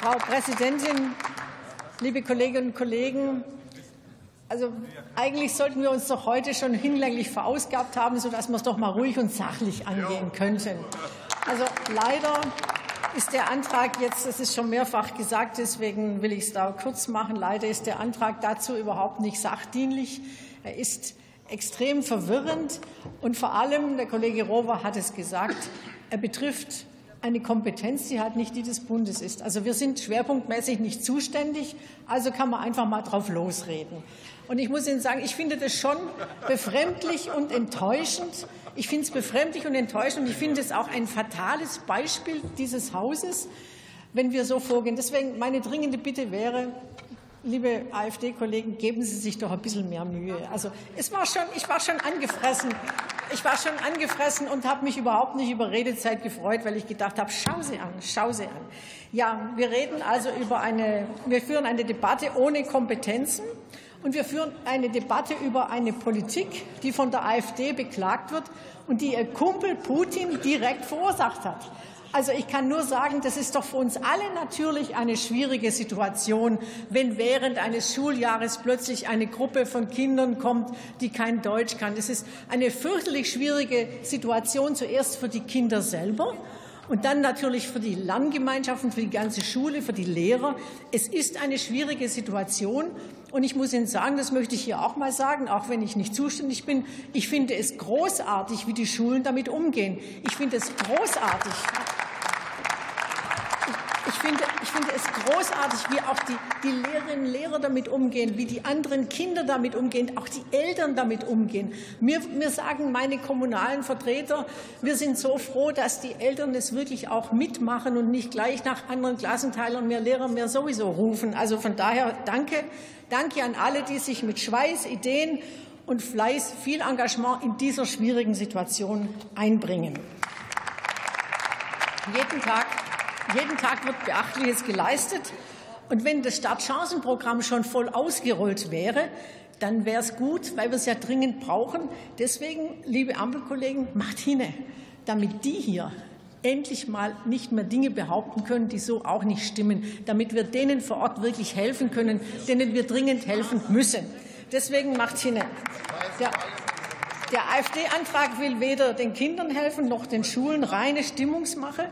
Frau Präsidentin, liebe Kolleginnen und Kollegen! Also eigentlich sollten wir uns doch heute schon hinlänglich verausgabt haben, sodass wir es doch mal ruhig und sachlich angehen könnten. Also leider ist der Antrag jetzt, das ist schon mehrfach gesagt, deswegen will ich es da kurz machen, leider ist der Antrag dazu überhaupt nicht sachdienlich. Er ist extrem verwirrend und vor allem, der Kollege Rover hat es gesagt, er betrifft eine Kompetenz, die halt nicht die des Bundes ist. Also wir sind schwerpunktmäßig nicht zuständig, also kann man einfach mal drauf losreden. Und ich muss Ihnen sagen, ich finde das schon befremdlich und enttäuschend. Ich finde es befremdlich und enttäuschend und ich finde es auch ein fatales Beispiel dieses Hauses, wenn wir so vorgehen. Deswegen meine dringende Bitte wäre, liebe AfD-Kollegen, geben Sie sich doch ein bisschen mehr Mühe. Also es war schon, ich war schon angefressen. Ich war schon angefressen und habe mich überhaupt nicht über Redezeit gefreut, weil ich gedacht habe, schau sie an, schau sie an. Ja, wir reden also über eine, wir führen eine Debatte ohne Kompetenzen. Und wir führen eine Debatte über eine Politik, die von der AfD beklagt wird und die ihr Kumpel Putin direkt verursacht hat. Also ich kann nur sagen, das ist doch für uns alle natürlich eine schwierige Situation, wenn während eines Schuljahres plötzlich eine Gruppe von Kindern kommt, die kein Deutsch kann. Das ist eine fürchterlich schwierige Situation, zuerst für die Kinder selber und dann natürlich für die Lerngemeinschaften, für die ganze Schule, für die Lehrer. Es ist eine schwierige Situation. Und ich muss Ihnen sagen, das möchte ich hier auch mal sagen, auch wenn ich nicht zuständig bin, ich finde es großartig, wie die Schulen damit umgehen. Ich finde es großartig. Ich finde, ich finde es großartig, wie auch die, die Lehrerinnen und Lehrer damit umgehen, wie die anderen Kinder damit umgehen, auch die Eltern damit umgehen. Mir, mir sagen meine kommunalen Vertreter, wir sind so froh, dass die Eltern es wirklich auch mitmachen und nicht gleich nach anderen Klassenteilern mehr Lehrer mehr sowieso rufen. Also von daher danke, danke an alle, die sich mit Schweiß, Ideen und Fleiß, viel Engagement in dieser schwierigen Situation einbringen. Jeden Tag jeden Tag wird Beachtliches geleistet. Und wenn das Startchancenprogramm schon voll ausgerollt wäre, dann wäre es gut, weil wir es ja dringend brauchen. Deswegen, liebe Ampelkollegen, macht hin, damit die hier endlich mal nicht mehr Dinge behaupten können, die so auch nicht stimmen, damit wir denen vor Ort wirklich helfen können, denen wir dringend helfen müssen. Deswegen macht hin. Der, der AfD-Antrag will weder den Kindern helfen noch den Schulen reine Stimmungsmache.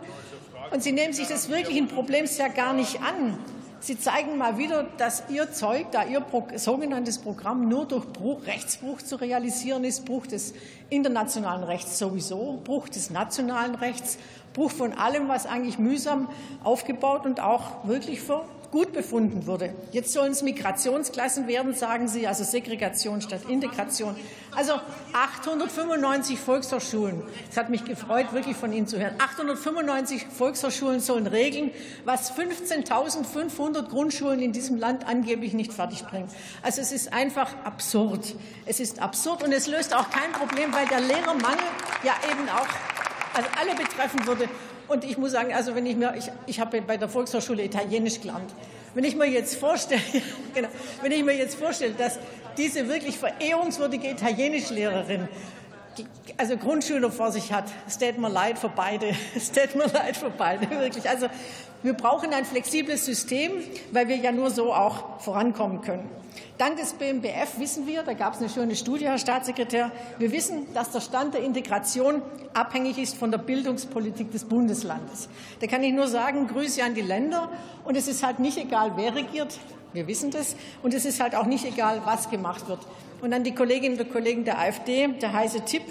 Und Sie nehmen sich des wirklichen Problems ja gar nicht an. Sie zeigen mal wieder, dass Ihr Zeug, da Ihr sogenanntes Programm nur durch Bruch, Rechtsbruch zu realisieren ist, Bruch des internationalen Rechts sowieso, Bruch des nationalen Rechts, Bruch von allem, was eigentlich mühsam aufgebaut und auch wirklich für gut befunden wurde. Jetzt sollen es Migrationsklassen werden, sagen Sie, also Segregation statt Integration. Also 895 Volkshochschulen. Es hat mich gefreut, wirklich von Ihnen zu hören. 895 Volkshochschulen sollen regeln, was 15.500 Grundschulen in diesem Land angeblich nicht fertigbringen. Also es ist einfach absurd. Es ist absurd und es löst auch kein Problem, weil der Lehrermangel ja eben auch also alle betreffen würde. Und ich muss sagen, also wenn ich mir, ich, ich habe bei der Volkshochschule Italienisch gelernt. Wenn ich mir jetzt vorstelle, genau, wenn ich mir jetzt vorstelle, dass diese wirklich verehrungswürdige Italienischlehrerin also Grundschüler vor sich hat, es tät mir leid für beide. Es tät mir leid für beide, wirklich. Also wir brauchen ein flexibles System, weil wir ja nur so auch vorankommen können. Dank des BMBF wissen wir, da gab es eine schöne Studie, Herr Staatssekretär, wir wissen, dass der Stand der Integration abhängig ist von der Bildungspolitik des Bundeslandes. Da kann ich nur sagen, Grüße an die Länder. Und es ist halt nicht egal, wer regiert. Wir wissen das. Und es ist halt auch nicht egal, was gemacht wird. Und an die Kolleginnen und Kollegen der AfD, der heiße Tipp,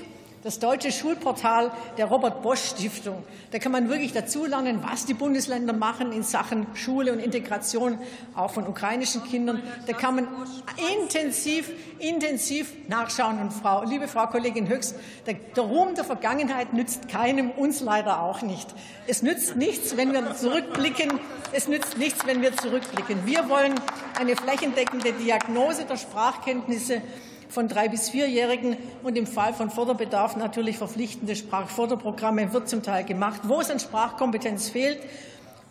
das deutsche Schulportal der Robert Bosch Stiftung. Da kann man wirklich dazulernen, was die Bundesländer machen in Sachen Schule und Integration, auch von ukrainischen Kindern. Da kann man intensiv, intensiv nachschauen. Und Frau, liebe Frau Kollegin Höchst, der, der Ruhm der Vergangenheit nützt keinem, uns leider auch nicht. Es nützt nichts, wenn wir zurückblicken. Es nützt nichts, wenn wir zurückblicken. Wir wollen eine flächendeckende Diagnose der Sprachkenntnisse von drei bis vierjährigen und im Fall von Förderbedarf natürlich verpflichtende Sprachförderprogramme wird zum Teil gemacht. Wo es an Sprachkompetenz fehlt,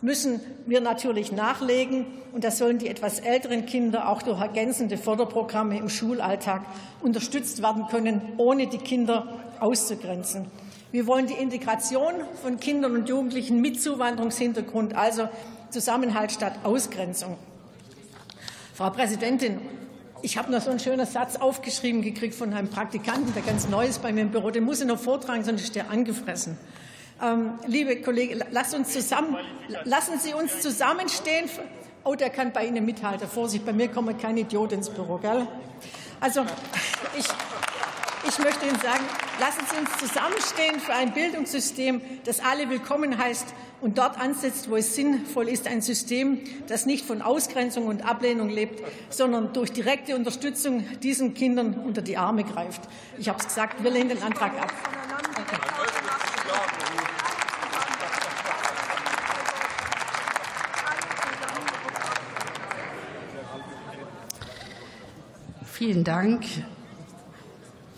müssen wir natürlich nachlegen. Und das sollen die etwas älteren Kinder auch durch ergänzende Förderprogramme im Schulalltag unterstützt werden können, ohne die Kinder auszugrenzen. Wir wollen die Integration von Kindern und Jugendlichen mit Zuwanderungshintergrund, also Zusammenhalt statt Ausgrenzung. Frau Präsidentin, ich habe noch so einen schönen Satz aufgeschrieben gekriegt von einem Praktikanten, der ganz neu ist bei mir im Büro. Den muss ich noch vortragen, sonst ist der angefressen. Ähm, liebe Kollegen, lasst uns zusammen, lassen Sie uns zusammenstehen. Oh, der kann bei Ihnen mithalten. Vorsicht, bei mir kommen keine Idioten ins Büro. Gell? Also, ich, ich möchte Ihnen sagen, lassen Sie uns zusammenstehen für ein Bildungssystem, das alle willkommen heißt und dort ansetzt, wo es sinnvoll ist, ein System, das nicht von Ausgrenzung und Ablehnung lebt, sondern durch direkte Unterstützung diesen Kindern unter die Arme greift. Ich habe es gesagt, wir lehnen den Antrag ab. Vielen Dank.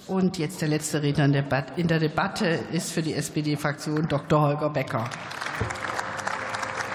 Und jetzt der letzte Redner in der Debatte ist für die SPD-Fraktion Dr. Holger Becker.